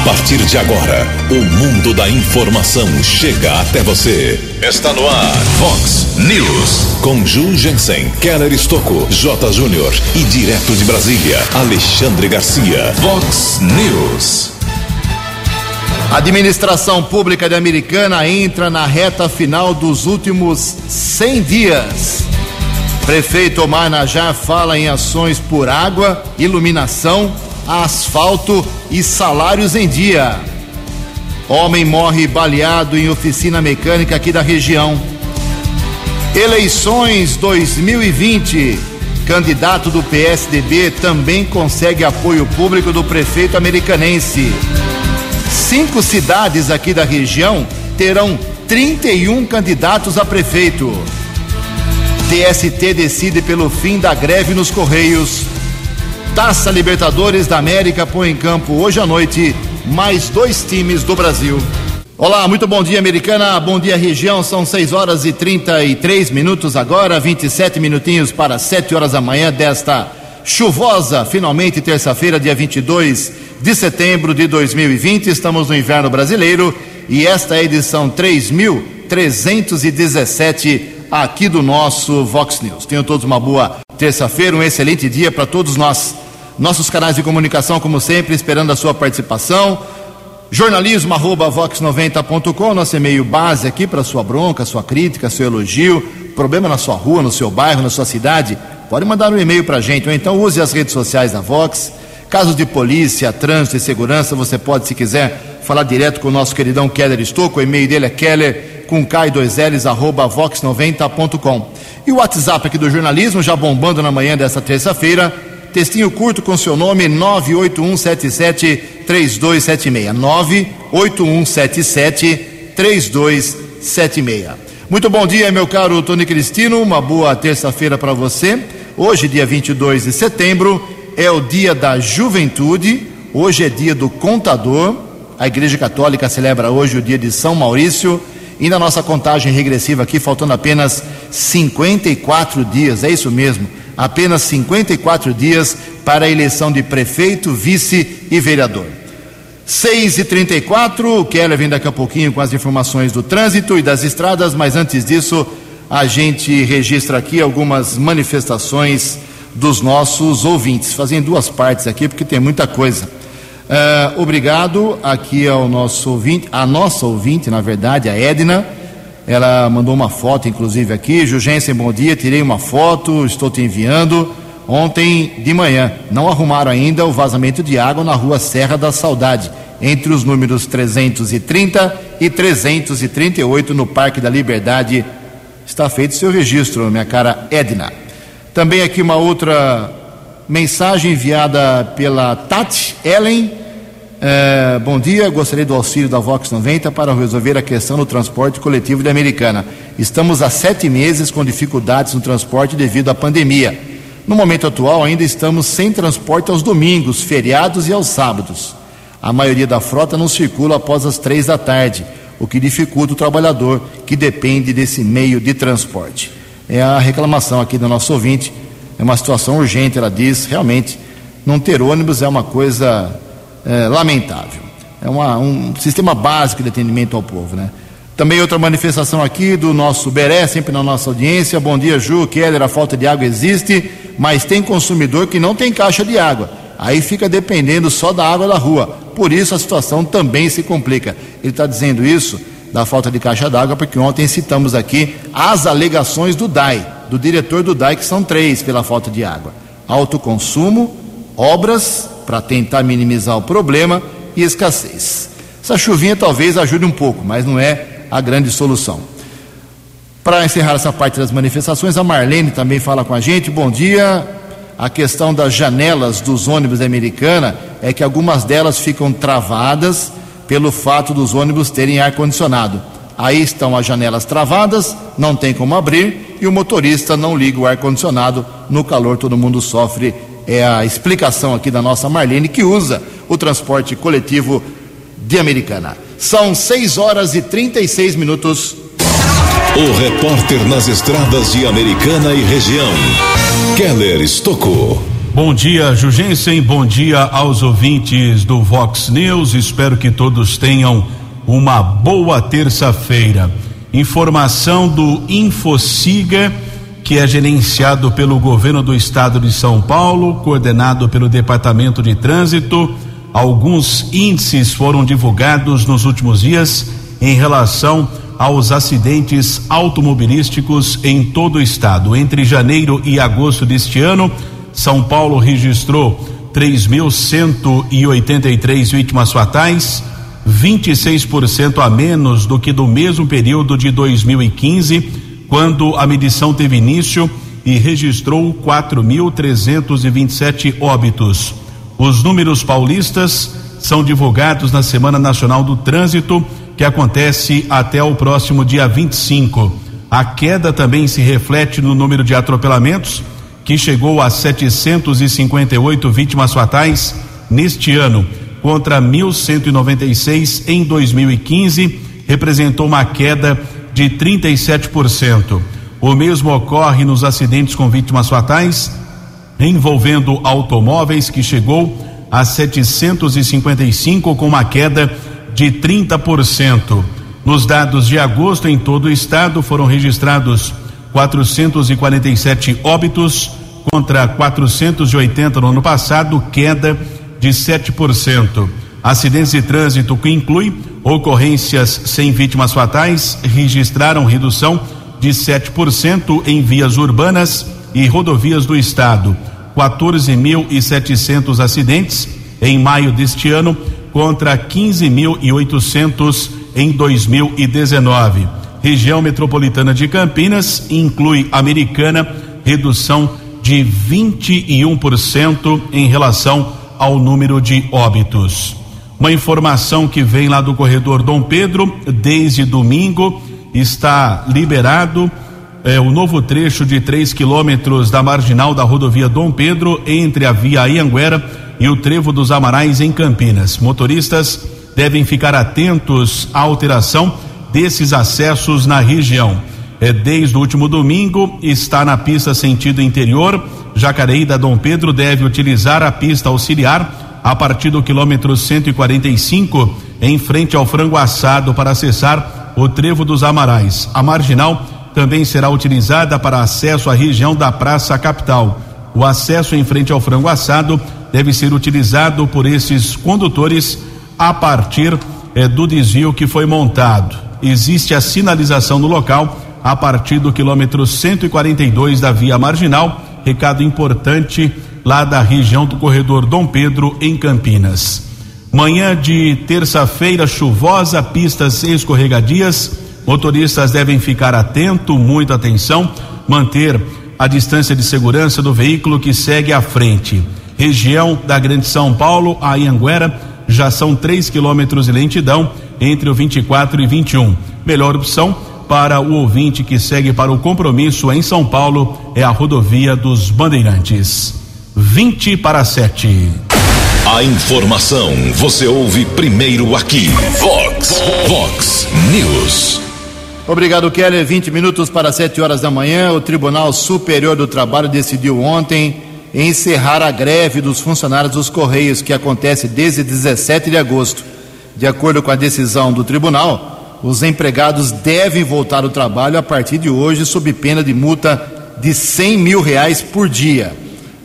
A partir de agora, o mundo da informação chega até você. Está no ar, Fox News. Com Ju Jensen, Keller Estocco, J. Júnior e direto de Brasília, Alexandre Garcia. Fox News. A administração pública de Americana entra na reta final dos últimos 100 dias. Prefeito Omar Najar fala em ações por água, iluminação, asfalto e salários em dia. Homem morre baleado em oficina mecânica aqui da região. Eleições 2020. Candidato do PSDB também consegue apoio público do prefeito americanense. Cinco cidades aqui da região terão 31 candidatos a prefeito. TST decide pelo fim da greve nos Correios. Taça Libertadores da América põe em campo hoje à noite mais dois times do Brasil. Olá, muito bom dia, americana. Bom dia, região. São 6 horas e 33 minutos agora, 27 minutinhos para 7 horas da manhã desta chuvosa, finalmente terça-feira, dia 22 de setembro de 2020. Estamos no inverno brasileiro e esta é a edição 3317 aqui do nosso Vox News. Tenham todos uma boa terça-feira, um excelente dia para todos nós. Nossos canais de comunicação, como sempre, esperando a sua participação. Jornalismo arroba vox90.com, nosso e-mail base aqui para sua bronca, sua crítica, seu elogio, problema na sua rua, no seu bairro, na sua cidade, pode mandar um e-mail para a gente, ou então use as redes sociais da Vox. Casos de polícia, trânsito e segurança, você pode, se quiser, falar direto com o nosso queridão Keller Estouco, o e-mail dele é keller com K2Ls, arroba vox90.com. E o WhatsApp aqui do jornalismo, já bombando na manhã desta terça-feira, textinho curto com seu nome, 981773276. 981773276. Muito bom dia, meu caro Tony Cristino, uma boa terça-feira para você. Hoje, dia 22 de setembro, é o dia da juventude, hoje é dia do contador. A Igreja Católica celebra hoje o dia de São Maurício. E na nossa contagem regressiva aqui, faltando apenas 54 dias, é isso mesmo, apenas 54 dias para a eleição de prefeito, vice e vereador. 6 e 34 o Keller vem daqui a pouquinho com as informações do trânsito e das estradas, mas antes disso, a gente registra aqui algumas manifestações dos nossos ouvintes. Fazem duas partes aqui, porque tem muita coisa. Uh, obrigado aqui ao nosso ouvinte, a nossa ouvinte, na verdade, a Edna. Ela mandou uma foto, inclusive, aqui. Jugensen, bom dia. Tirei uma foto, estou te enviando. Ontem de manhã, não arrumaram ainda o vazamento de água na rua Serra da Saudade, entre os números 330 e 338 no Parque da Liberdade. Está feito seu registro, minha cara Edna. Também aqui uma outra mensagem enviada pela Tati Ellen é, bom dia, gostaria do auxílio da Vox 90 para resolver a questão do transporte coletivo de Americana. Estamos há sete meses com dificuldades no transporte devido à pandemia. No momento atual, ainda estamos sem transporte aos domingos, feriados e aos sábados. A maioria da frota não circula após as três da tarde, o que dificulta o trabalhador que depende desse meio de transporte. É a reclamação aqui do nosso ouvinte. É uma situação urgente, ela diz, realmente, não ter ônibus é uma coisa é, lamentável. É uma, um sistema básico de atendimento ao povo, né? Também outra manifestação aqui do nosso Beré, sempre na nossa audiência. Bom dia, Ju, Keller, a falta de água existe, mas tem consumidor que não tem caixa de água. Aí fica dependendo só da água da rua. Por isso a situação também se complica. Ele está dizendo isso da falta de caixa d'água, porque ontem citamos aqui as alegações do DAI, do diretor do DAI, que são três pela falta de água: alto consumo, obras para tentar minimizar o problema e escassez. Essa chuvinha talvez ajude um pouco, mas não é a grande solução. Para encerrar essa parte das manifestações, a Marlene também fala com a gente. Bom dia. A questão das janelas dos ônibus da Americana é que algumas delas ficam travadas pelo fato dos ônibus terem ar-condicionado. Aí estão as janelas travadas, não tem como abrir e o motorista não liga o ar-condicionado. No calor, todo mundo sofre é a explicação aqui da nossa Marlene, que usa o transporte coletivo de Americana. São 6 horas e 36 minutos. O repórter nas estradas de Americana e região, Keller Estocou. Bom dia, Jugensen. Bom dia aos ouvintes do Vox News. Espero que todos tenham uma boa terça-feira. Informação do Infociga, que é gerenciado pelo governo do estado de São Paulo, coordenado pelo Departamento de Trânsito. Alguns índices foram divulgados nos últimos dias em relação aos acidentes automobilísticos em todo o estado. Entre janeiro e agosto deste ano, São Paulo registrou 3.183 vítimas fatais, 26% a menos do que do mesmo período de 2015, quando a medição teve início e registrou 4.327 óbitos. Os números paulistas são divulgados na Semana Nacional do Trânsito, que acontece até o próximo dia 25. A queda também se reflete no número de atropelamentos, que chegou a 758 vítimas fatais neste ano, contra 1.196 em 2015, representou uma queda de 37%. O mesmo ocorre nos acidentes com vítimas fatais, envolvendo automóveis, que chegou a 755, com uma queda de 30%. Nos dados de agosto, em todo o estado, foram registrados 447 óbitos contra 480 no ano passado, queda de 7%. Acidentes de trânsito que inclui ocorrências sem vítimas fatais registraram redução de 7% em vias urbanas e rodovias do estado. 14.700 acidentes em maio deste ano contra 15.800 em 2019. Região metropolitana de Campinas inclui Americana, redução de 21% em relação ao número de óbitos. Uma informação que vem lá do corredor Dom Pedro, desde domingo está liberado é, o novo trecho de 3 quilômetros da marginal da rodovia Dom Pedro entre a via Ianguera e o Trevo dos Amarais em Campinas. Motoristas devem ficar atentos à alteração desses acessos na região. É, desde o último domingo está na pista sentido interior. Jacareí da Dom Pedro deve utilizar a pista auxiliar a partir do quilômetro 145 em frente ao frango assado para acessar o Trevo dos Amarais. A marginal também será utilizada para acesso à região da Praça Capital. O acesso em frente ao frango assado deve ser utilizado por esses condutores a partir eh, do desvio que foi montado. Existe a sinalização no local a partir do quilômetro 142 da via marginal. Recado importante lá da região do corredor Dom Pedro, em Campinas. Manhã de terça-feira chuvosa, pistas escorregadias Motoristas devem ficar atento, muita atenção, manter a distância de segurança do veículo que segue à frente. Região da Grande São Paulo, a Ianguera, já são 3 quilômetros de lentidão entre o 24 e 21. Melhor opção para o ouvinte que segue para o compromisso em São Paulo é a rodovia dos Bandeirantes. 20 para 7. A informação você ouve primeiro aqui. Vox, Vox News. Obrigado, Keller. 20 minutos para 7 horas da manhã. O Tribunal Superior do Trabalho decidiu ontem encerrar a greve dos funcionários dos Correios, que acontece desde 17 de agosto. De acordo com a decisão do tribunal, os empregados devem voltar ao trabalho a partir de hoje, sob pena de multa de 100 mil reais por dia.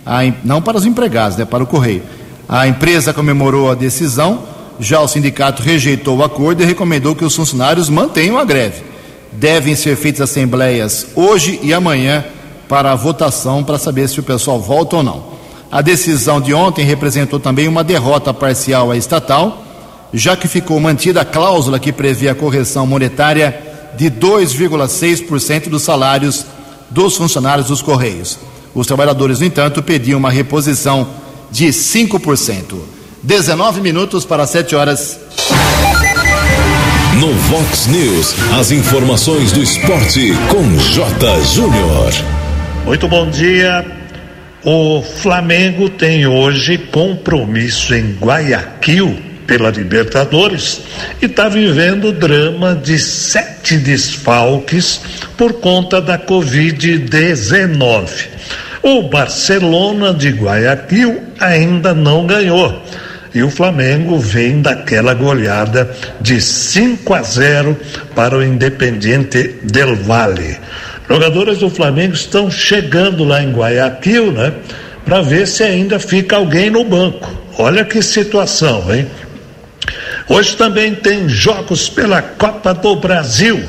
A, não para os empregados, né, para o Correio. A empresa comemorou a decisão, já o sindicato rejeitou o acordo e recomendou que os funcionários mantenham a greve devem ser feitas assembleias hoje e amanhã para a votação para saber se o pessoal volta ou não. A decisão de ontem representou também uma derrota parcial à estatal, já que ficou mantida a cláusula que prevê a correção monetária de 2,6% dos salários dos funcionários dos Correios. Os trabalhadores, no entanto, pediam uma reposição de 5%. 19 minutos para 7 horas. No Vox News, as informações do esporte com J. Júnior. Muito bom dia. O Flamengo tem hoje compromisso em Guayaquil pela Libertadores e está vivendo o drama de sete desfalques por conta da Covid-19. O Barcelona de Guayaquil ainda não ganhou. E o Flamengo vem daquela goleada de 5 a 0 para o Independiente del Valle. Jogadores do Flamengo estão chegando lá em Guayaquil, né? Para ver se ainda fica alguém no banco. Olha que situação, hein? Hoje também tem jogos pela Copa do Brasil.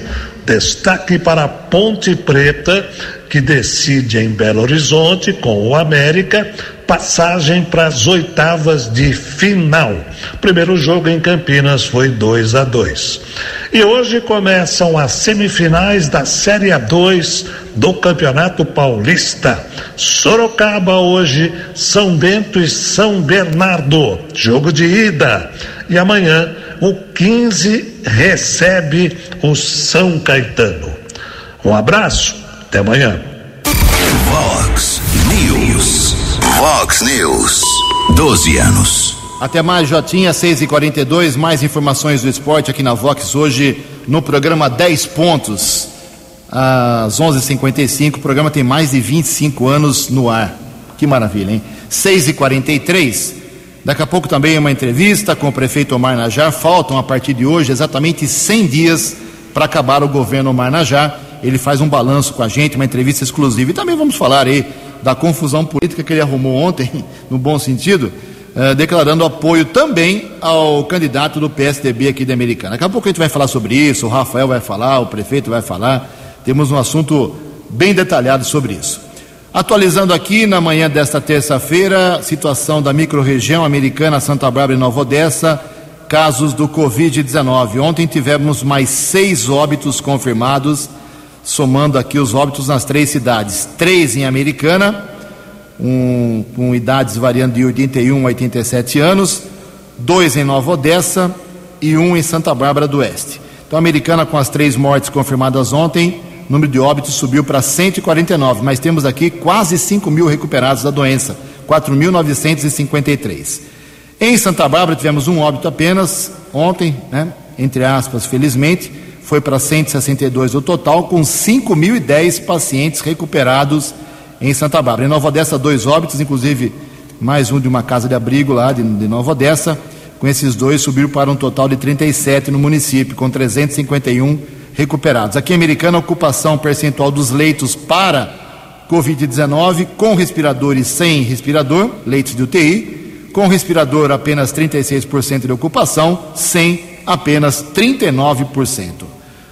Destaque para a Ponte Preta, que decide em Belo Horizonte com o América passagem para as oitavas de final. Primeiro jogo em Campinas foi 2 a 2. E hoje começam as semifinais da Série A2 do Campeonato Paulista. Sorocaba hoje, São Bento e São Bernardo. Jogo de ida. E amanhã o 15 recebe o São Caetano. Um abraço, até amanhã. Vox News. Vox News. 12 anos. Até mais, Jotinha, 6 e 42 mais informações do esporte aqui na Vox hoje no programa 10 pontos. Às 11:55 h 55 o programa tem mais de 25 anos no ar. Que maravilha, hein? 6 e 43 Daqui a pouco também uma entrevista com o prefeito Omar Najar. Faltam a partir de hoje exatamente 100 dias para acabar o governo Omar Najar. Ele faz um balanço com a gente, uma entrevista exclusiva. E também vamos falar aí da confusão política que ele arrumou ontem, no bom sentido, eh, declarando apoio também ao candidato do PSDB aqui da Americana. Daqui a pouco a gente vai falar sobre isso, o Rafael vai falar, o prefeito vai falar. Temos um assunto bem detalhado sobre isso. Atualizando aqui na manhã desta terça-feira, situação da microrregião americana Santa Bárbara e Nova Odessa, casos do Covid-19. Ontem tivemos mais seis óbitos confirmados, somando aqui os óbitos nas três cidades: três em Americana, um, com idades variando de 81 a 87 anos, dois em Nova Odessa e um em Santa Bárbara do Oeste. Então, Americana com as três mortes confirmadas ontem, o número de óbitos subiu para 149, mas temos aqui quase 5 mil recuperados da doença, 4.953. Em Santa Bárbara tivemos um óbito apenas ontem, né, entre aspas, felizmente, foi para 162 o total, com 5.010 pacientes recuperados em Santa Bárbara. Em Nova Odessa, dois óbitos, inclusive mais um de uma casa de abrigo lá de, de Nova Odessa. Com esses dois, subiu para um total de 37 no município, com 351 recuperados. Aqui em Americana, ocupação percentual dos leitos para Covid-19, com respirador e sem respirador, leitos de UTI, com respirador apenas 36% de ocupação, sem apenas 39%.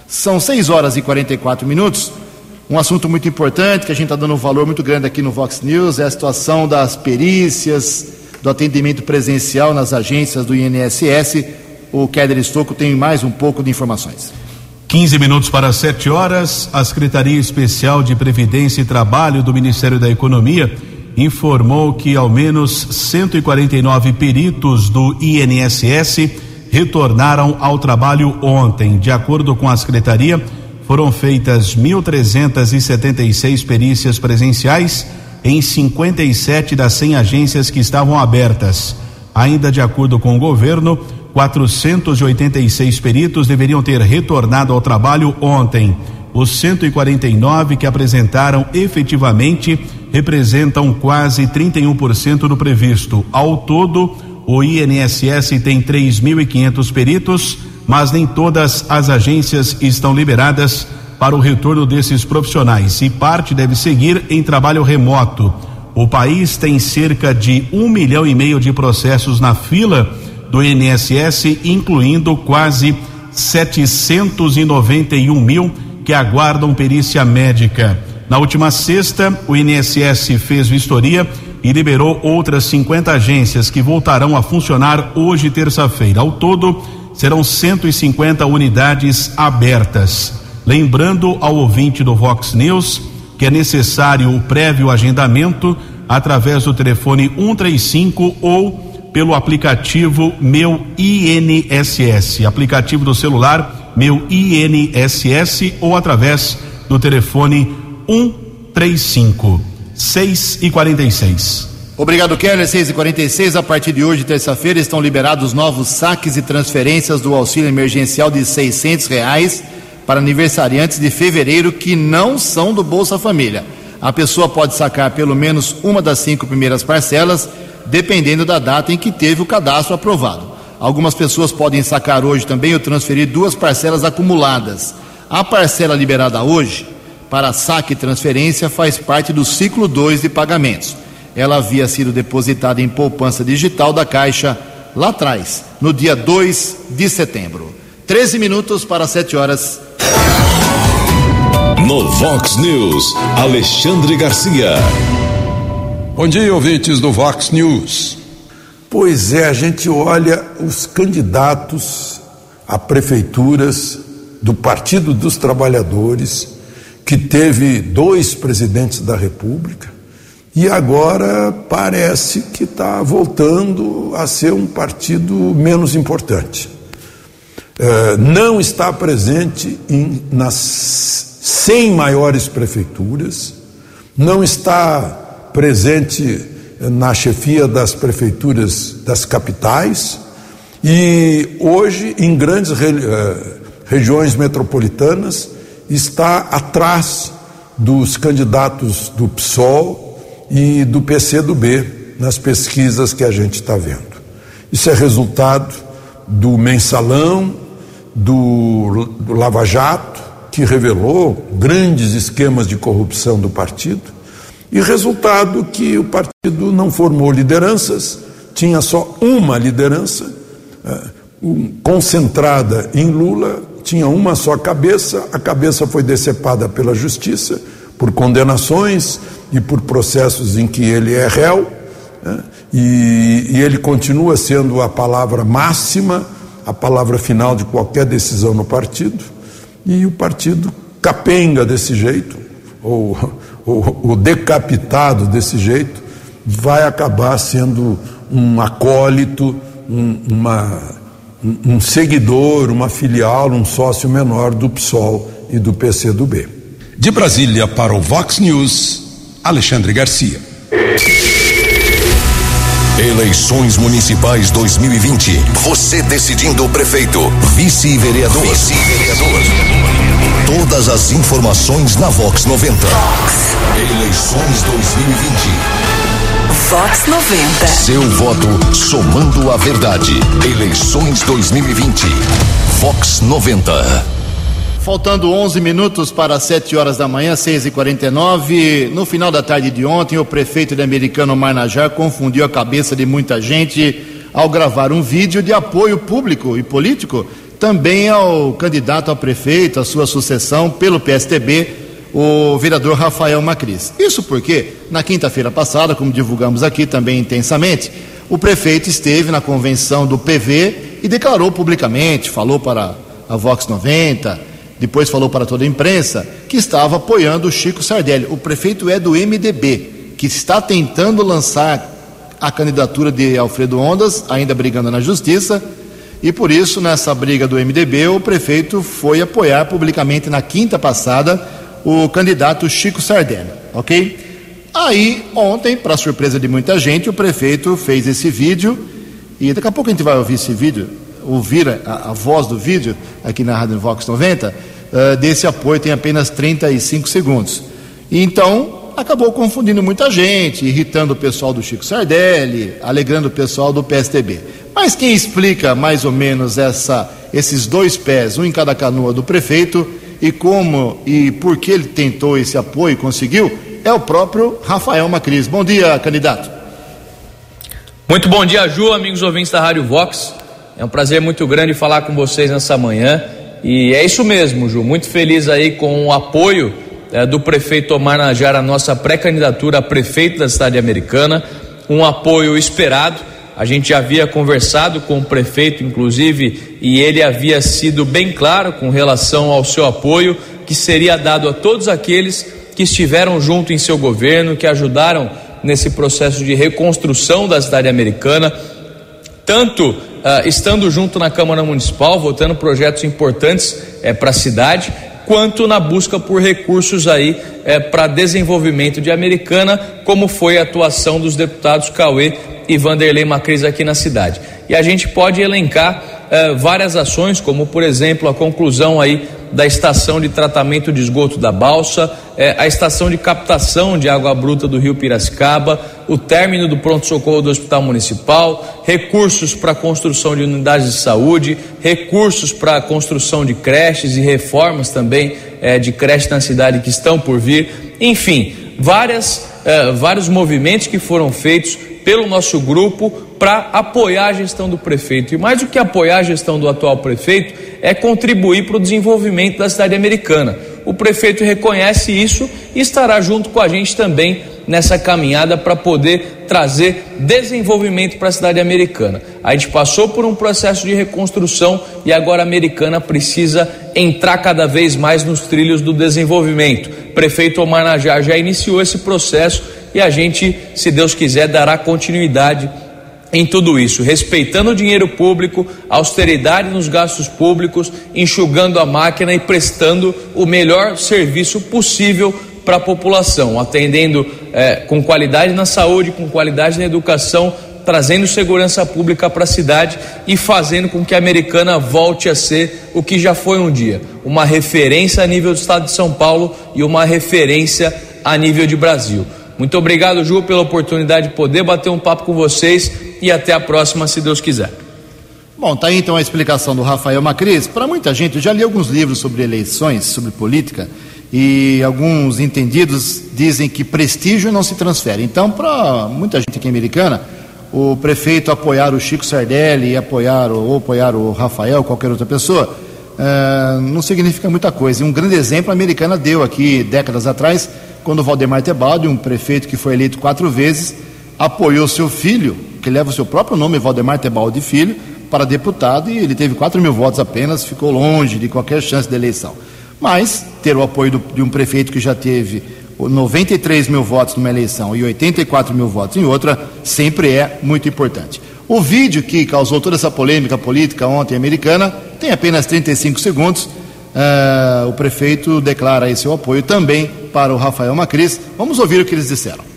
São 6 horas e 44 minutos. Um assunto muito importante que a gente está dando um valor muito grande aqui no Vox News é a situação das perícias, do atendimento presencial nas agências do INSS. O Kéder Estocco tem mais um pouco de informações. 15 minutos para 7 horas, a Secretaria Especial de Previdência e Trabalho do Ministério da Economia informou que ao menos 149 peritos do INSS retornaram ao trabalho ontem. De acordo com a Secretaria, foram feitas 1.376 perícias presenciais em 57 das 100 agências que estavam abertas. Ainda de acordo com o governo, 486 peritos deveriam ter retornado ao trabalho ontem. Os 149 que apresentaram efetivamente representam quase 31% do previsto. Ao todo, o INSS tem 3.500 peritos, mas nem todas as agências estão liberadas para o retorno desses profissionais e parte deve seguir em trabalho remoto. O país tem cerca de um milhão e meio de processos na fila do INSS, incluindo quase 791 mil que aguardam perícia médica. Na última sexta, o INSS fez vistoria e liberou outras 50 agências que voltarão a funcionar hoje, terça-feira. Ao todo, serão 150 unidades abertas. Lembrando ao ouvinte do Vox News que é necessário o prévio agendamento através do telefone 135 ou pelo aplicativo Meu INSS, aplicativo do celular Meu INSS ou através do telefone 135 6 e 46. Obrigado, Keller. 6 e 46 A partir de hoje, terça-feira, estão liberados novos saques e transferências do auxílio emergencial de R$ reais para aniversariantes de fevereiro que não são do Bolsa Família. A pessoa pode sacar pelo menos uma das cinco primeiras parcelas, dependendo da data em que teve o cadastro aprovado. Algumas pessoas podem sacar hoje também ou transferir duas parcelas acumuladas. A parcela liberada hoje para saque e transferência faz parte do ciclo 2 de pagamentos. Ela havia sido depositada em poupança digital da Caixa lá atrás, no dia 2 de setembro. 13 minutos para 7 horas. No Vox News, Alexandre Garcia. Bom dia, ouvintes do Vox News. Pois é, a gente olha os candidatos a prefeituras do Partido dos Trabalhadores, que teve dois presidentes da República, e agora parece que está voltando a ser um partido menos importante. É, não está presente em, nas 100 maiores prefeituras, não está presente na chefia das prefeituras das capitais e hoje em grandes eh, regiões metropolitanas está atrás dos candidatos do PSOL e do PCdoB nas pesquisas que a gente está vendo. Isso é resultado do mensalão, do, do Lava Jato, que revelou grandes esquemas de corrupção do partido, e resultado que o partido não formou lideranças, tinha só uma liderança, é, concentrada em Lula, tinha uma só cabeça, a cabeça foi decepada pela justiça por condenações e por processos em que ele é réu, né? e, e ele continua sendo a palavra máxima, a palavra final de qualquer decisão no partido e o partido capenga desse jeito, ou, ou, ou decapitado desse jeito, vai acabar sendo um acólito, um, uma, um seguidor, uma filial, um sócio menor do PSOL e do PCdoB. De Brasília para o Vox News, Alexandre Garcia. Eleições Municipais 2020. Você decidindo o prefeito, vice-vereador. Vice-vereador. Todas as informações na Vox 90. Vox. Eleições 2020. Vox 90. Seu voto somando a verdade. Eleições 2020. Vox 90. Faltando 11 minutos para 7 horas da manhã, 6 e 49 No final da tarde de ontem, o prefeito de Americano Marnajar confundiu a cabeça de muita gente ao gravar um vídeo de apoio público e político também ao candidato a prefeito, a sua sucessão pelo PSTB, o vereador Rafael Macris. Isso porque, na quinta-feira passada, como divulgamos aqui também intensamente, o prefeito esteve na convenção do PV e declarou publicamente, falou para a Vox 90 depois falou para toda a imprensa que estava apoiando o Chico Sardelli. O prefeito é do MDB, que está tentando lançar a candidatura de Alfredo Ondas, ainda brigando na justiça, e por isso, nessa briga do MDB, o prefeito foi apoiar publicamente na quinta passada o candidato Chico Sardelli, ok? Aí, ontem, para surpresa de muita gente, o prefeito fez esse vídeo, e daqui a pouco a gente vai ouvir esse vídeo, ouvir a, a voz do vídeo aqui na Rádio Vox 90, uh, desse apoio tem apenas 35 segundos. Então, acabou confundindo muita gente, irritando o pessoal do Chico Sardelli, alegrando o pessoal do PSTB. Mas quem explica mais ou menos essa, esses dois pés, um em cada canoa do prefeito, e como e por que ele tentou esse apoio e conseguiu, é o próprio Rafael Macris. Bom dia, candidato. Muito bom dia, Ju, amigos ouvintes da Rádio Vox. É um prazer muito grande falar com vocês nessa manhã. E é isso mesmo, Ju. Muito feliz aí com o apoio é, do prefeito Omar Najar à nossa pré-candidatura a prefeito da cidade americana. Um apoio esperado. A gente havia conversado com o prefeito, inclusive, e ele havia sido bem claro com relação ao seu apoio, que seria dado a todos aqueles que estiveram junto em seu governo, que ajudaram nesse processo de reconstrução da cidade americana, tanto uh, estando junto na Câmara Municipal, votando projetos importantes é, para a cidade, quanto na busca por recursos aí é, para desenvolvimento de Americana, como foi a atuação dos deputados Cauê e Vanderlei Macris aqui na cidade. E a gente pode elencar é, várias ações, como por exemplo a conclusão aí da estação de tratamento de esgoto da Balsa, é, a estação de captação de água bruta do rio Piracicaba, o término do pronto-socorro do Hospital Municipal, recursos para construção de unidades de saúde, recursos para construção de creches e reformas também é, de creches na cidade que estão por vir, enfim, várias, é, vários movimentos que foram feitos pelo nosso grupo para apoiar a gestão do prefeito. E mais do que apoiar a gestão do atual prefeito, é contribuir para o desenvolvimento da cidade americana. O prefeito reconhece isso e estará junto com a gente também nessa caminhada para poder trazer desenvolvimento para a cidade americana. A gente passou por um processo de reconstrução e agora a americana precisa entrar cada vez mais nos trilhos do desenvolvimento. Prefeito Omar Najar já iniciou esse processo e a gente, se Deus quiser, dará continuidade em tudo isso, respeitando o dinheiro público, austeridade nos gastos públicos, enxugando a máquina e prestando o melhor serviço possível para a população, atendendo é, com qualidade na saúde, com qualidade na educação, trazendo segurança pública para a cidade e fazendo com que a americana volte a ser o que já foi um dia, uma referência a nível do estado de São Paulo e uma referência a nível de Brasil. Muito obrigado, Ju, pela oportunidade de poder bater um papo com vocês e até a próxima, se Deus quiser. Bom, tá aí então a explicação do Rafael Macris. Para muita gente, eu já li alguns livros sobre eleições, sobre política, e alguns entendidos dizem que prestígio não se transfere. Então, para muita gente aqui americana, o prefeito apoiar o Chico Sardelli e apoiar ou apoiar o Rafael, qualquer outra pessoa, uh, não significa muita coisa. E um grande exemplo a americana deu aqui décadas atrás, quando Valdemar Tebaldi, um prefeito que foi eleito quatro vezes, apoiou seu filho, que leva o seu próprio nome, Valdemar Tebaldi Filho, para deputado e ele teve 4 mil votos apenas, ficou longe de qualquer chance de eleição. Mas ter o apoio do, de um prefeito que já teve 93 mil votos numa eleição e 84 mil votos em outra, sempre é muito importante. O vídeo que causou toda essa polêmica política ontem americana tem apenas 35 segundos. Uh, o prefeito declara aí seu apoio também para o Rafael Macris. Vamos ouvir o que eles disseram.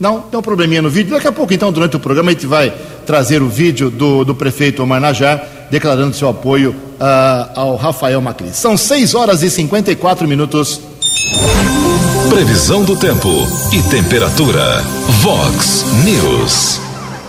Não, tem um probleminha no vídeo. Daqui a pouco, então, durante o programa, a gente vai trazer o vídeo do, do prefeito Omar Najar declarando seu apoio uh, ao Rafael Macri. São 6 horas e 54 minutos. Previsão do tempo e temperatura. Vox News.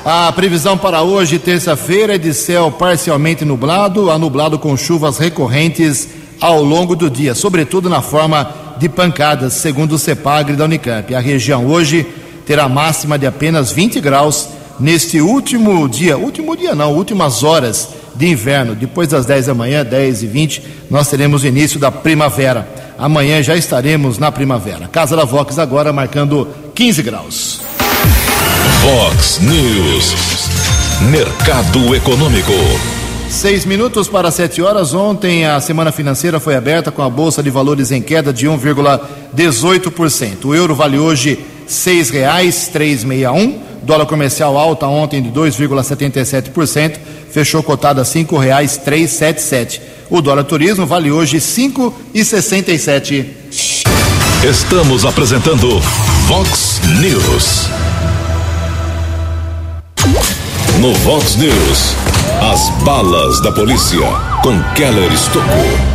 A previsão para hoje, terça-feira, é de céu parcialmente nublado, a nublado com chuvas recorrentes ao longo do dia, sobretudo na forma de pancadas, segundo o CEPAGRE da Unicamp. A região hoje terá máxima de apenas 20 graus neste último dia, último dia não, últimas horas de inverno. Depois das 10 da manhã, 10 e 20, nós teremos o início da primavera. Amanhã já estaremos na primavera. Casa da Vox agora marcando 15 graus. Vox News. Mercado Econômico. Seis minutos para sete horas. Ontem a semana financeira foi aberta com a Bolsa de Valores em queda de 1,18%. O euro vale hoje seis reais três meia um. Dólar comercial alta ontem de 2,77%, fechou cotado a cinco reais três sete sete. O dólar turismo vale hoje cinco e sessenta e sete. Estamos apresentando Vox News. No Vox News, as balas da polícia com Keller Estocou.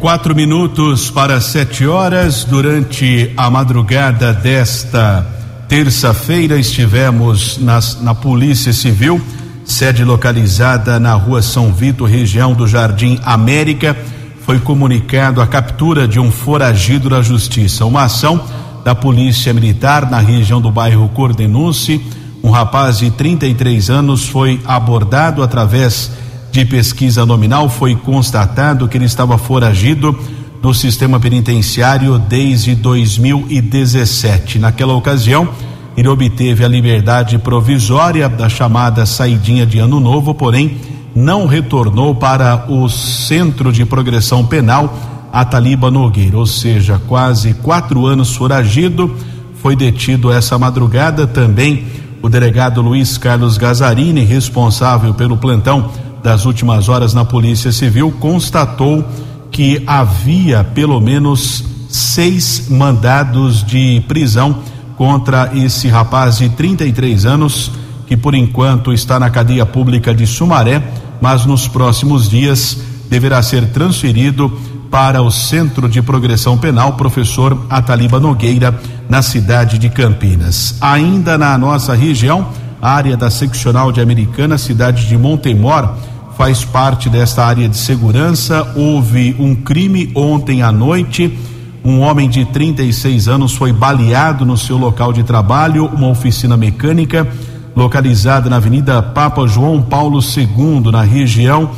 Quatro minutos para sete horas. Durante a madrugada desta terça-feira, estivemos nas, na Polícia Civil, sede localizada na rua São Vito, região do Jardim América. Foi comunicado a captura de um foragido da Justiça. Uma ação da Polícia Militar na região do bairro Cordenúncio. Um rapaz de 33 anos foi abordado através de pesquisa nominal, foi constatado que ele estava foragido do sistema penitenciário desde 2017. Naquela ocasião, ele obteve a liberdade provisória da chamada saidinha de ano novo, porém não retornou para o Centro de Progressão Penal Ataliba Nogueira, ou seja, quase quatro anos foragido. Foi detido essa madrugada também o delegado Luiz Carlos Gazarini, responsável pelo plantão das últimas horas na Polícia Civil constatou que havia pelo menos seis mandados de prisão contra esse rapaz de 33 anos que por enquanto está na cadeia pública de Sumaré mas nos próximos dias deverá ser transferido para o Centro de Progressão Penal Professor Ataliba Nogueira, na cidade de Campinas. Ainda na nossa região, área da seccional de Americana, cidade de Montemor, faz parte desta área de segurança. Houve um crime ontem à noite. Um homem de 36 anos foi baleado no seu local de trabalho, uma oficina mecânica localizada na Avenida Papa João Paulo II, na região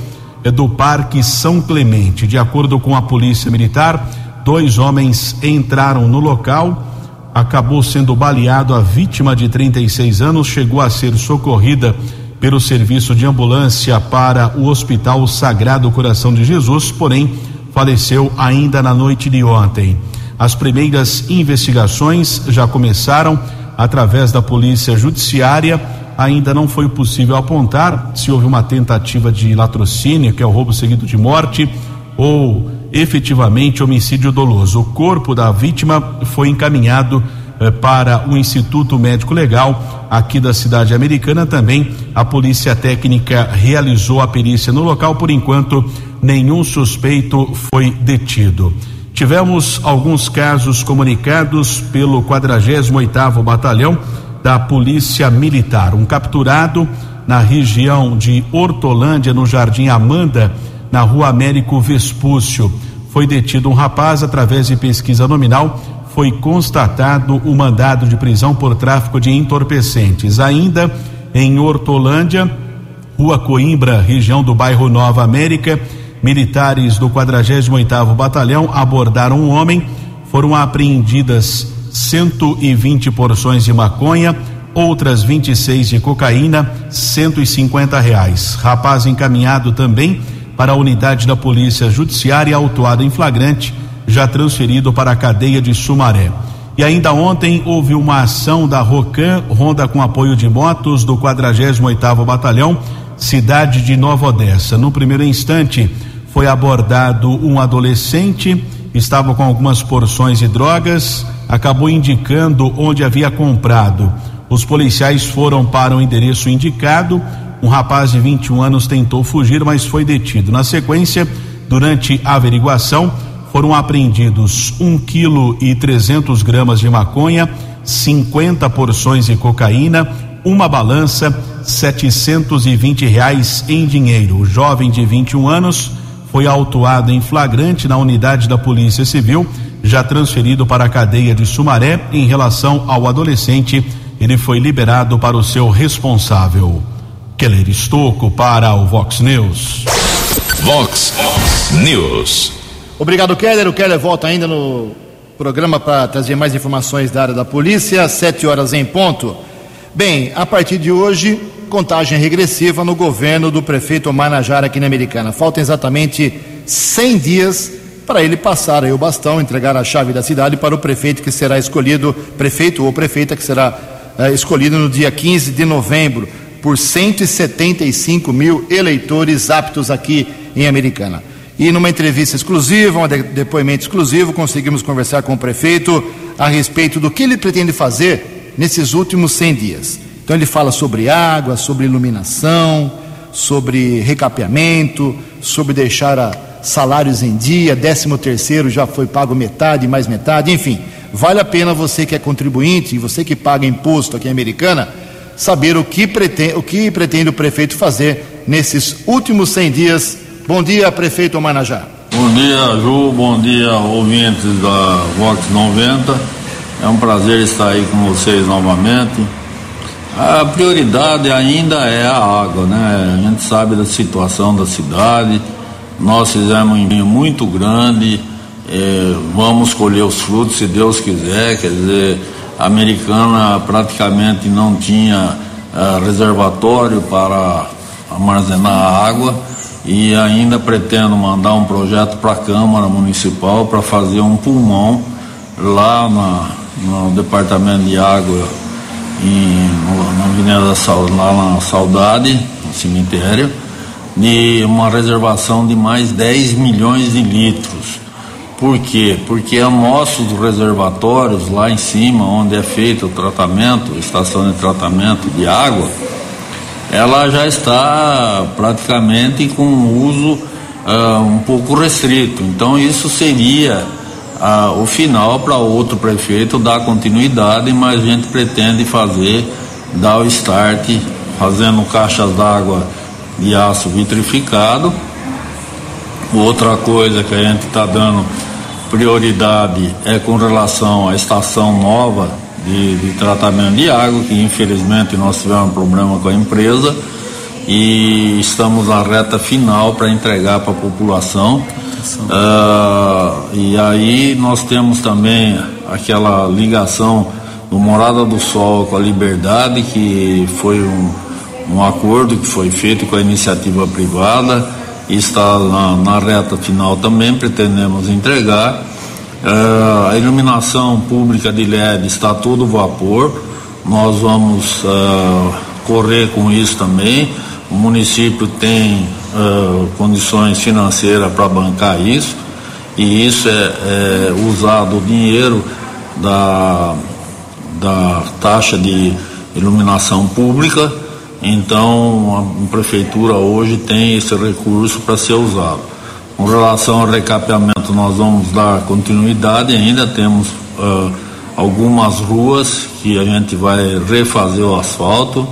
é do Parque São Clemente. De acordo com a Polícia Militar, dois homens entraram no local. Acabou sendo baleado a vítima de 36 anos, chegou a ser socorrida pelo serviço de ambulância para o Hospital Sagrado Coração de Jesus, porém faleceu ainda na noite de ontem. As primeiras investigações já começaram através da Polícia Judiciária ainda não foi possível apontar se houve uma tentativa de latrocínio, que é o roubo seguido de morte, ou efetivamente homicídio doloso. O corpo da vítima foi encaminhado eh, para o Instituto Médico Legal aqui da cidade americana. Também a Polícia Técnica realizou a perícia no local. Por enquanto, nenhum suspeito foi detido. Tivemos alguns casos comunicados pelo 48 oitavo Batalhão da Polícia Militar. Um capturado na região de Hortolândia, no Jardim Amanda, na rua Américo Vespúcio. Foi detido um rapaz através de pesquisa nominal. Foi constatado o mandado de prisão por tráfico de entorpecentes. Ainda em Hortolândia, Rua Coimbra, região do bairro Nova América, militares do 48º Batalhão abordaram um homem. Foram apreendidas 120 porções de maconha, outras 26 de cocaína, 150 reais. Rapaz encaminhado também para a unidade da Polícia Judiciária, autuado em flagrante, já transferido para a cadeia de Sumaré. E ainda ontem houve uma ação da Rocan, ronda com apoio de motos do 48º Batalhão, cidade de Nova Odessa. No primeiro instante, foi abordado um adolescente, estava com algumas porções de drogas, acabou indicando onde havia comprado. Os policiais foram para o endereço indicado. Um rapaz de 21 anos tentou fugir, mas foi detido. Na sequência, durante a averiguação, foram apreendidos um quilo e trezentos gramas de maconha, 50 porções de cocaína, uma balança, 720 reais em dinheiro. O jovem de 21 anos foi autuado em flagrante na unidade da Polícia Civil já transferido para a cadeia de Sumaré. Em relação ao adolescente, ele foi liberado para o seu responsável. Keller Estocco para o Vox News. Vox News. Obrigado, Keller. O Keller volta ainda no programa para trazer mais informações da área da polícia, sete horas em ponto. Bem, a partir de hoje, contagem regressiva no governo do prefeito Manajara aqui na Americana. Faltam exatamente 100 dias para ele passar aí o bastão, entregar a chave da cidade para o prefeito que será escolhido, prefeito ou prefeita que será é, escolhido no dia 15 de novembro por 175 mil eleitores aptos aqui em Americana. E numa entrevista exclusiva, um depoimento exclusivo, conseguimos conversar com o prefeito a respeito do que ele pretende fazer nesses últimos 100 dias. Então ele fala sobre água, sobre iluminação, sobre recapeamento, sobre deixar salários em dia, décimo terceiro já foi pago metade, mais metade, enfim. Vale a pena você que é contribuinte e você que paga imposto aqui em Americana, saber o que pretende o, que pretende o prefeito fazer nesses últimos 100 dias. Bom dia, prefeito Manajá. Bom dia, Ju, bom dia, ouvintes da Vox 90. É um prazer estar aí com vocês novamente. A prioridade ainda é a água, né? A gente sabe da situação da cidade nós fizemos um empenho muito grande, é, vamos colher os frutos se Deus quiser, quer dizer, a americana praticamente não tinha é, reservatório para armazenar água e ainda pretendo mandar um projeto para a Câmara Municipal para fazer um pulmão lá na, no Departamento de Água em, no, na da lá na Saudade, no cemitério de uma reservação de mais 10 milhões de litros. Por quê? Porque a nossos reservatórios lá em cima, onde é feito o tratamento, estação de tratamento de água, ela já está praticamente com um uso uh, um pouco restrito. Então isso seria uh, o final para outro prefeito dar continuidade, mas a gente pretende fazer, dar o start, fazendo caixas d'água de aço vitrificado. Outra coisa que a gente está dando prioridade é com relação à estação nova de, de, tratamento de água, que infelizmente nós tivemos um problema com a empresa e estamos na reta final para entregar para a população. Uh, e aí nós temos também aquela ligação do Morada do Sol com a Liberdade, que foi um, um acordo que foi feito com a iniciativa privada está na, na reta final também, pretendemos entregar. Uh, a iluminação pública de LED está todo vapor, nós vamos uh, correr com isso também. O município tem uh, condições financeiras para bancar isso, e isso é, é, usado o dinheiro da, da taxa de iluminação pública. Então a prefeitura hoje tem esse recurso para ser usado. Com relação ao recapeamento, nós vamos dar continuidade, ainda temos uh, algumas ruas que a gente vai refazer o asfalto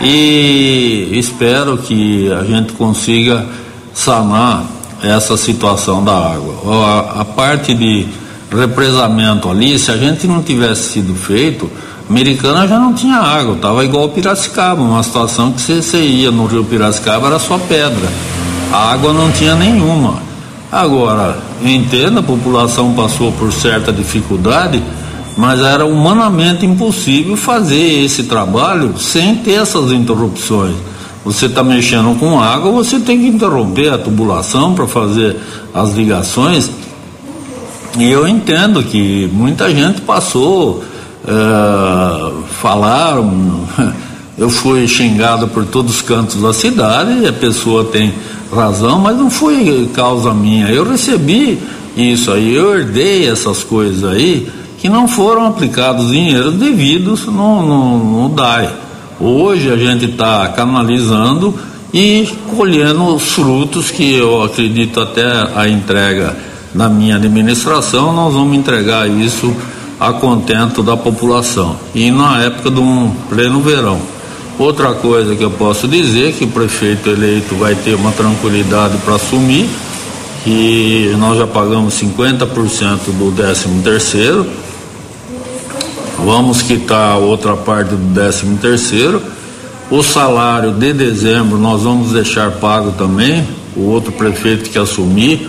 e espero que a gente consiga sanar essa situação da água. A, a, parte de represamento ali, se a gente não tivesse sido feito, Americana já não tinha água, estava igual Piracicaba, uma situação que você, você ia no rio Piracicaba era só pedra, a água não tinha nenhuma. Agora, entenda, a população passou por certa dificuldade, mas era humanamente impossível fazer esse trabalho sem ter essas interrupções. Você está mexendo com água, você tem que interromper a tubulação para fazer as ligações. E eu entendo que muita gente passou, é, falaram, eu fui xingado por todos os cantos da cidade, a pessoa tem razão, mas não foi causa minha. Eu recebi isso aí, eu herdei essas coisas aí que não foram aplicados dinheiros devidos no, no, no DAE. Hoje a gente está canalizando e colhendo os frutos que eu acredito até a entrega da minha administração, nós vamos entregar isso a contento da população. E na época de um pleno verão. Outra coisa que eu posso dizer que o prefeito eleito vai ter uma tranquilidade para assumir, que nós já pagamos 50% do 13 terceiro Vamos quitar outra parte do 13 terceiro. O salário de dezembro nós vamos deixar pago também. O outro prefeito que assumir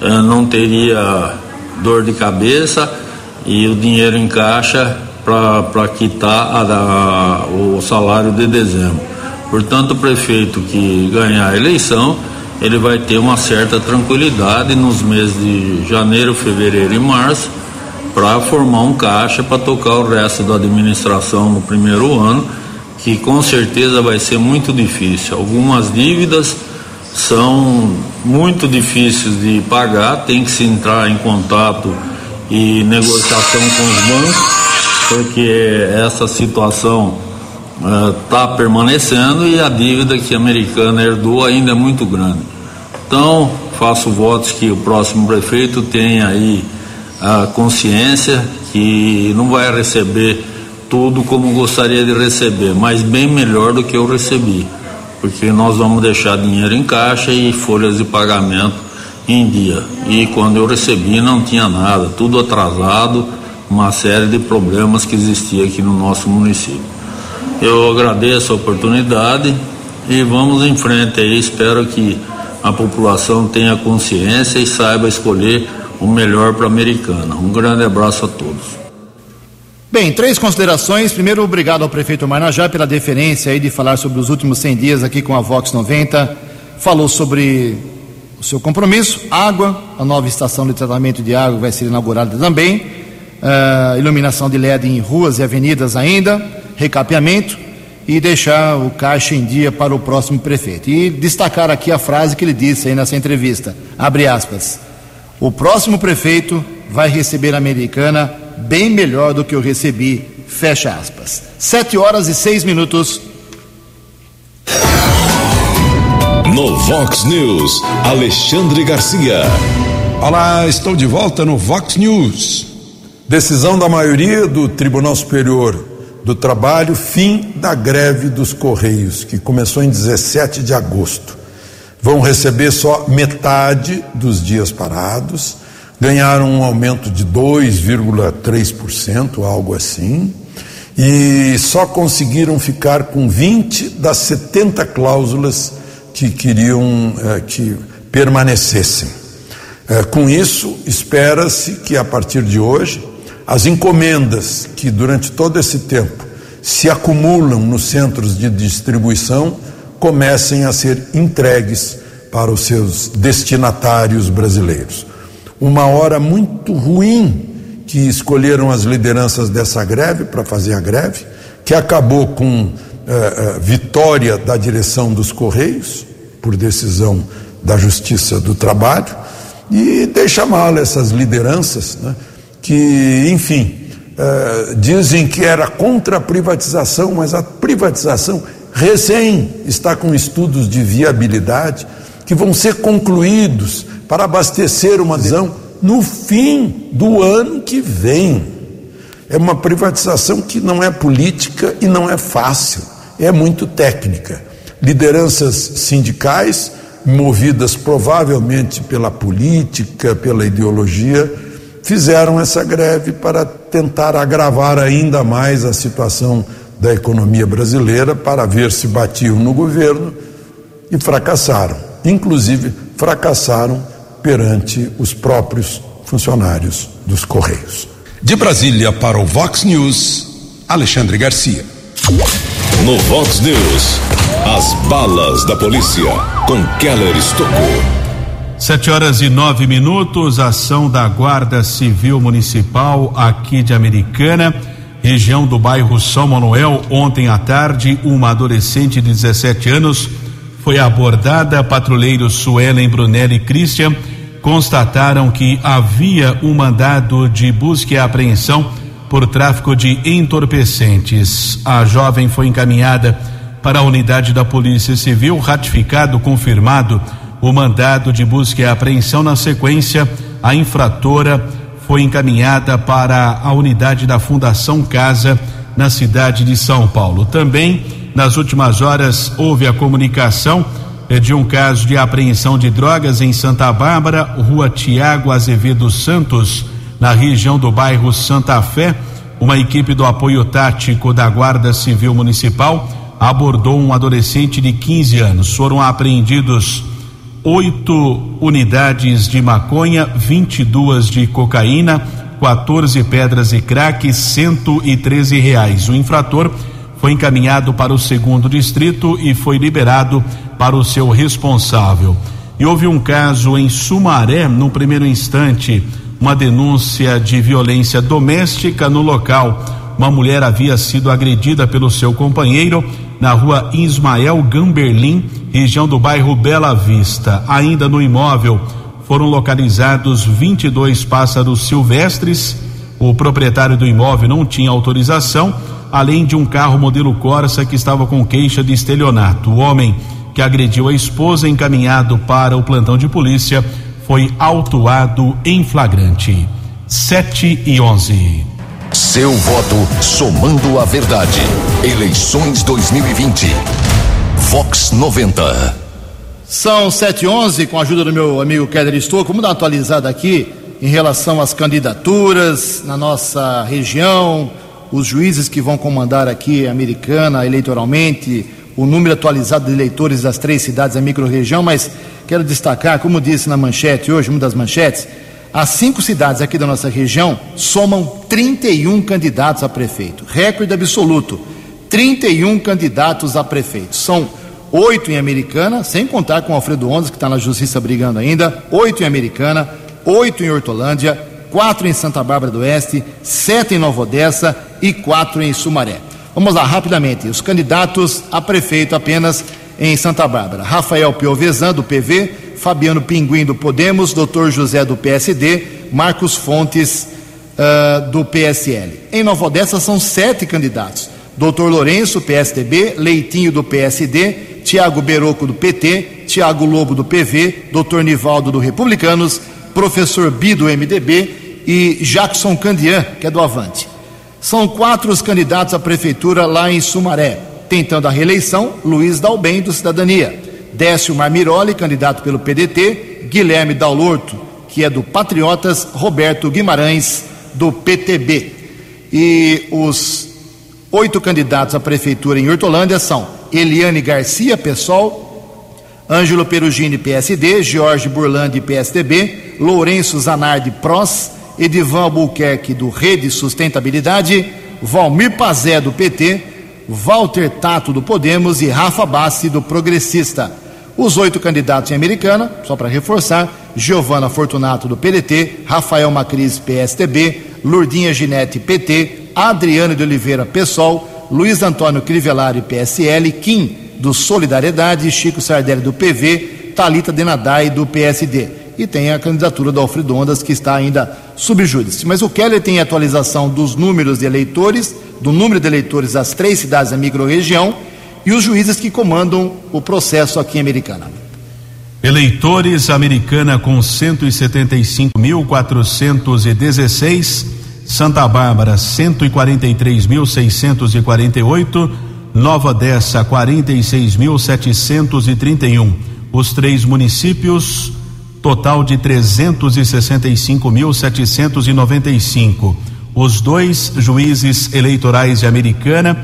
eh, não teria dor de cabeça e o dinheiro em caixa para quitar a, a, o salário de dezembro. Portanto, o prefeito que ganhar a eleição, ele vai ter uma certa tranquilidade nos meses de janeiro, fevereiro e março para formar um caixa para tocar o resto da administração no primeiro ano, que com certeza vai ser muito difícil. Algumas dívidas são muito difíceis de pagar, tem que se entrar em contato e negociação com os bancos, porque essa situação está uh, permanecendo e a dívida que a americana herdou ainda é muito grande. Então, faço votos que o próximo prefeito tenha aí a consciência que não vai receber tudo como gostaria de receber, mas bem melhor do que eu recebi, porque nós vamos deixar dinheiro em caixa e folhas de pagamento em dia. E quando eu recebi não tinha nada, tudo atrasado, uma série de problemas que existia aqui no nosso município. Eu agradeço a oportunidade e vamos em frente aí, espero que a população tenha consciência e saiba escolher o melhor para a americana. Um grande abraço a todos. Bem, três considerações. Primeiro, obrigado ao prefeito Marnajá pela deferência aí de falar sobre os últimos 100 dias aqui com a Vox 90. Falou sobre o seu compromisso, água, a nova estação de tratamento de água vai ser inaugurada também, uh, iluminação de LED em ruas e avenidas ainda, recapeamento e deixar o caixa em dia para o próximo prefeito. E destacar aqui a frase que ele disse aí nessa entrevista, abre aspas, o próximo prefeito vai receber a americana bem melhor do que eu recebi. Fecha aspas. Sete horas e seis minutos. Vox News, Alexandre Garcia. Olá, estou de volta no Vox News. Decisão da maioria do Tribunal Superior do Trabalho, fim da greve dos Correios, que começou em 17 de agosto. Vão receber só metade dos dias parados, ganharam um aumento de 2,3%, algo assim, e só conseguiram ficar com 20 das 70 cláusulas que queriam eh, que permanecessem. Eh, com isso, espera-se que a partir de hoje, as encomendas que durante todo esse tempo se acumulam nos centros de distribuição comecem a ser entregues para os seus destinatários brasileiros. Uma hora muito ruim que escolheram as lideranças dessa greve para fazer a greve, que acabou com eh, eh, vitória da direção dos Correios, por decisão da Justiça do Trabalho, e deixa mal essas lideranças, né, que, enfim, eh, dizem que era contra a privatização, mas a privatização recém está com estudos de viabilidade que vão ser concluídos para abastecer uma visão no fim do ano que vem. É uma privatização que não é política e não é fácil, é muito técnica. Lideranças sindicais, movidas provavelmente pela política, pela ideologia, fizeram essa greve para tentar agravar ainda mais a situação da economia brasileira, para ver se batiam no governo e fracassaram. Inclusive, fracassaram perante os próprios funcionários dos Correios. De Brasília para o Vox News, Alexandre Garcia. No Vox News, as balas da polícia com Keller Estocou. Sete horas e nove minutos, ação da Guarda Civil Municipal aqui de Americana, região do bairro São Manuel. Ontem à tarde, uma adolescente de 17 anos foi abordada. Patrulheiros Suelen Brunelli Christian constataram que havia um mandado de busca e apreensão por tráfico de entorpecentes. A jovem foi encaminhada para a unidade da Polícia Civil, ratificado, confirmado o mandado de busca e apreensão. Na sequência, a infratora foi encaminhada para a unidade da Fundação Casa, na cidade de São Paulo. Também, nas últimas horas, houve a comunicação de um caso de apreensão de drogas em Santa Bárbara, rua Tiago Azevedo Santos, na região do bairro Santa Fé. Uma equipe do apoio tático da Guarda Civil Municipal abordou um adolescente de 15 anos. Foram apreendidos oito unidades de maconha, 22 de cocaína, 14 pedras e crack, 113 reais. O infrator foi encaminhado para o segundo distrito e foi liberado para o seu responsável. E houve um caso em Sumaré, no primeiro instante, uma denúncia de violência doméstica no local. Uma mulher havia sido agredida pelo seu companheiro na rua Ismael Gamberlin, região do bairro Bela Vista. Ainda no imóvel foram localizados 22 pássaros silvestres. O proprietário do imóvel não tinha autorização além de um carro modelo Corsa que estava com queixa de estelionato. O homem que agrediu a esposa, encaminhado para o plantão de polícia, foi autuado em flagrante. 7 e 11. Seu voto somando a verdade. Eleições 2020. Vox 90. São 7 e 11 com a ajuda do meu amigo Keller Estou. Vamos dar uma atualizada aqui em relação às candidaturas na nossa região os juízes que vão comandar aqui a Americana eleitoralmente, o número atualizado de eleitores das três cidades da microrregião, mas quero destacar, como disse na manchete hoje, uma das manchetes, as cinco cidades aqui da nossa região somam 31 candidatos a prefeito, recorde absoluto, 31 candidatos a prefeito. São oito em Americana, sem contar com Alfredo Ondas, que está na justiça brigando ainda, oito em Americana, oito em Hortolândia, quatro em Santa Bárbara do Oeste, sete em Nova Odessa e quatro em Sumaré. Vamos lá, rapidamente. Os candidatos a prefeito apenas em Santa Bárbara: Rafael Piovesan, do PV, Fabiano Pinguim, do Podemos, Dr. José, do PSD, Marcos Fontes, uh, do PSL. Em Nova Odessa são sete candidatos: Dr. Lourenço, PSDB, Leitinho, do PSD, Tiago Beroco, do PT, Tiago Lobo do PV, Dr. Nivaldo do Republicanos, Professor Bi do MDB e Jackson Candian, que é do Avante. São quatro os candidatos à prefeitura lá em Sumaré. Tentando a reeleição, Luiz Dalben, do Cidadania. Décio Marmiroli, candidato pelo PDT. Guilherme Dalorto, que é do Patriotas. Roberto Guimarães, do PTB. E os oito candidatos à prefeitura em Hortolândia são Eliane Garcia, PSOL, Ângelo Perugini, PSD, Jorge Burlandi, PSDB, Lourenço Zanardi, PROS, Edivan Albuquerque, do Rede Sustentabilidade, Valmir Pazé, do PT, Walter Tato, do Podemos e Rafa Bassi, do Progressista. Os oito candidatos em Americana, só para reforçar, Giovana Fortunato, do PDT, Rafael Macris, PSDB, Lurdinha Ginete, PT, Adriano de Oliveira, PSOL, Luiz Antônio Crivellari, PSL, Kim, do Solidariedade, Chico Sardelli, do PV, Talita Denadai, do PSD e tem a candidatura do Alfredo Ondas, que está ainda subjúdice. Mas o Keller tem atualização dos números de eleitores, do número de eleitores das três cidades da microrregião e os juízes que comandam o processo aqui em Americana. Eleitores Americana com 175.416, Santa Bárbara 143.648, Nova Dessa 46.731. Os três municípios total de 365.795. Os dois juízes eleitorais de Americana,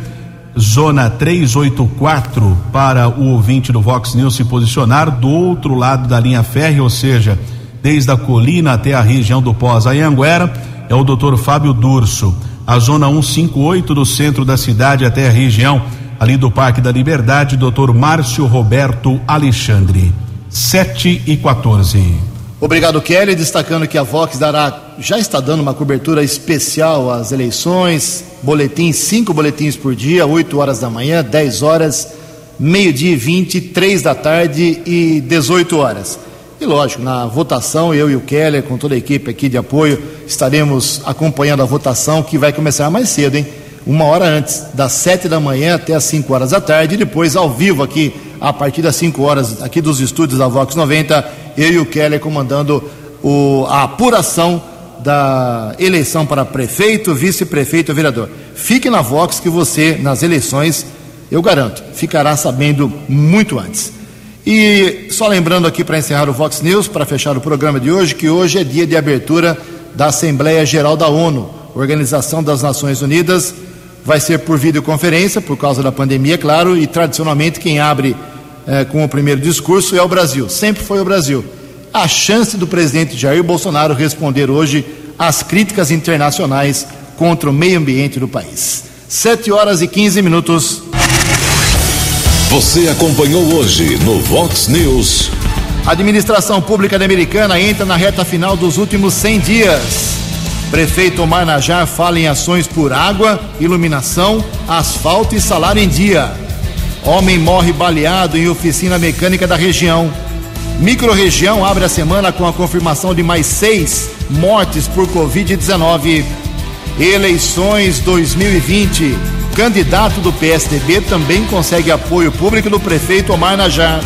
zona 384, para o ouvinte do Vox News se posicionar do outro lado da linha férrea, ou seja, desde a colina até a região do Pós-Anhanguera, é o doutor Fábio Durso. A zona 158 do centro da cidade até a região ali do Parque da Liberdade, doutor Márcio Roberto Alexandre. 7 e 14. Obrigado, Kelly. Destacando que a Vox dará, já está dando uma cobertura especial às eleições. Boletins, cinco boletins por dia, 8 horas da manhã, 10 horas, meio-dia e 20, 3 da tarde e 18 horas. E lógico, na votação, eu e o Keller, com toda a equipe aqui de apoio, estaremos acompanhando a votação que vai começar mais cedo, hein? Uma hora antes, das 7 da manhã até as 5 horas da tarde, e depois ao vivo aqui a partir das 5 horas, aqui dos estúdios da Vox 90, eu e o Keller comandando o, a apuração da eleição para prefeito, vice-prefeito e vereador. Fique na Vox que você, nas eleições, eu garanto, ficará sabendo muito antes. E só lembrando aqui para encerrar o Vox News, para fechar o programa de hoje, que hoje é dia de abertura da Assembleia Geral da ONU, Organização das Nações Unidas. Vai ser por videoconferência, por causa da pandemia, claro, e tradicionalmente quem abre é, com o primeiro discurso é o Brasil, sempre foi o Brasil. A chance do presidente Jair Bolsonaro responder hoje às críticas internacionais contra o meio ambiente do país. 7 horas e 15 minutos. Você acompanhou hoje no Vox News. A administração pública Americana entra na reta final dos últimos 100 dias. Prefeito Omar Najar fala em ações por água, iluminação, asfalto e salário em dia. Homem morre baleado em oficina mecânica da região. Microrregião abre a semana com a confirmação de mais seis mortes por Covid-19. Eleições 2020. Candidato do PSDB também consegue apoio público do prefeito Omar Najar.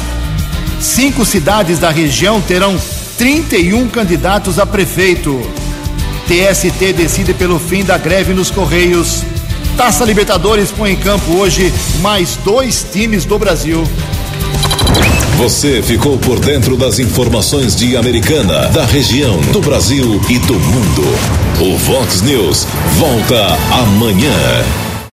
Cinco cidades da região terão 31 candidatos a prefeito. TST decide pelo fim da greve nos Correios. Taça Libertadores põe em campo hoje mais dois times do Brasil. Você ficou por dentro das informações de Americana, da região, do Brasil e do mundo. O Vox News volta amanhã.